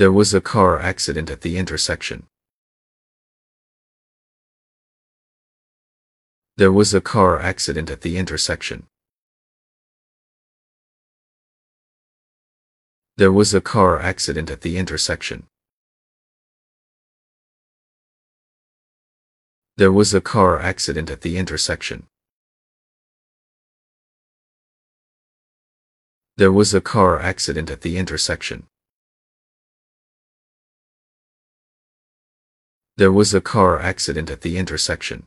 There was a car accident at the intersection. There was a car accident at the intersection. There was a car accident at the intersection. There was a car accident at the intersection. There was a car accident at the intersection. There was a car accident at the intersection.